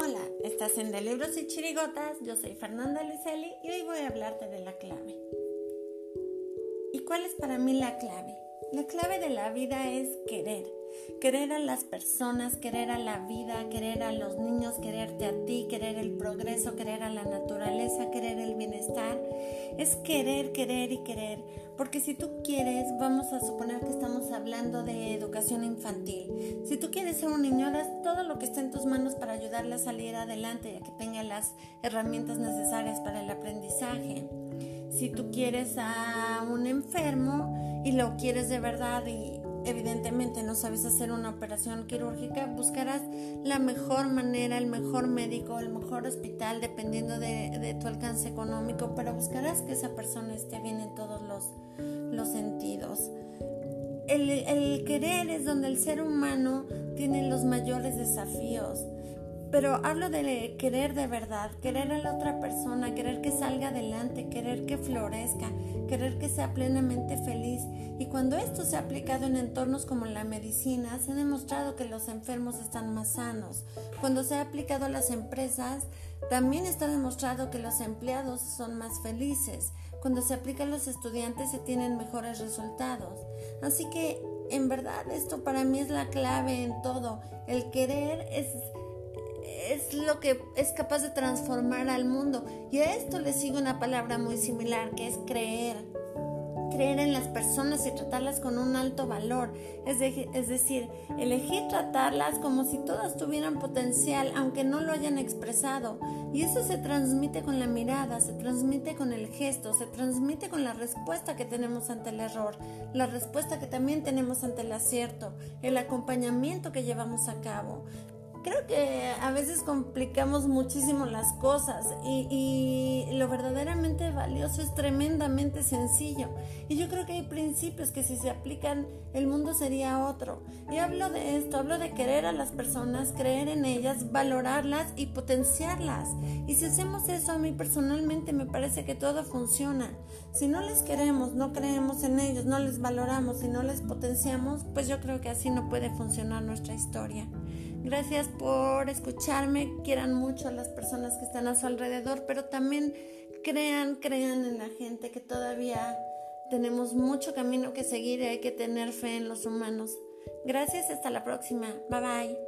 Almacén de Libros y Chirigotas, yo soy Fernanda Licelli y hoy voy a hablarte de la clave. ¿Y cuál es para mí la clave? La clave de la vida es querer. Querer a las personas, querer a la vida, querer a los niños, quererte a ti, querer el progreso, querer a la naturaleza, querer el bienestar. Es querer, querer y querer. Porque si tú quieres, vamos a suponer que estamos hablando de educación infantil. Si tú quieres ser un niño, harás todo lo que esté en tus manos para ayudarle a salir adelante y a que tenga las herramientas necesarias para el aprendizaje. Si tú quieres a un enfermo y lo quieres de verdad y evidentemente no sabes hacer una operación quirúrgica, buscarás la mejor manera, el mejor médico, el mejor hospital, dependiendo de, tu alcance económico, pero buscarás que esa persona esté bien en todos los, los sentidos. El, el querer es donde el ser humano tiene los mayores desafíos. Pero hablo de querer de verdad, querer a la otra persona, querer que salga adelante, querer que florezca, querer que sea plenamente feliz. Y cuando esto se ha aplicado en entornos como la medicina, se ha demostrado que los enfermos están más sanos. Cuando se ha aplicado a las empresas, también está demostrado que los empleados son más felices. Cuando se aplica a los estudiantes, se tienen mejores resultados. Así que, en verdad, esto para mí es la clave en todo. El querer es es lo que es capaz de transformar al mundo. Y a esto le sigue una palabra muy similar, que es creer. Creer en las personas y tratarlas con un alto valor. Es, es decir, elegir tratarlas como si todas tuvieran potencial, aunque no lo hayan expresado. Y eso se transmite con la mirada, se transmite con el gesto, se transmite con la respuesta que tenemos ante el error, la respuesta que también tenemos ante el acierto, el acompañamiento que llevamos a cabo creo que a veces complicamos muchísimo las cosas y, lo verdaderamente valioso es tremendamente sencillo. Y yo creo que hay principios que si se aplican el mundo sería otro. Y hablo de esto, hablo de querer a las personas, creer en ellas, valorarlas y potenciarlas. Y si hacemos eso a mí personalmente me parece que todo funciona. Si no les queremos, no creemos en ellos, no les valoramos y no les potenciamos, pues yo creo que así no puede funcionar nuestra historia. Gracias por escucharme, quieran mucho a las personas que están a su alrededor, pero también crean, crean en la gente que todavía tenemos mucho camino que seguir y hay que tener fe en los humanos. Gracias, hasta la próxima. Bye bye.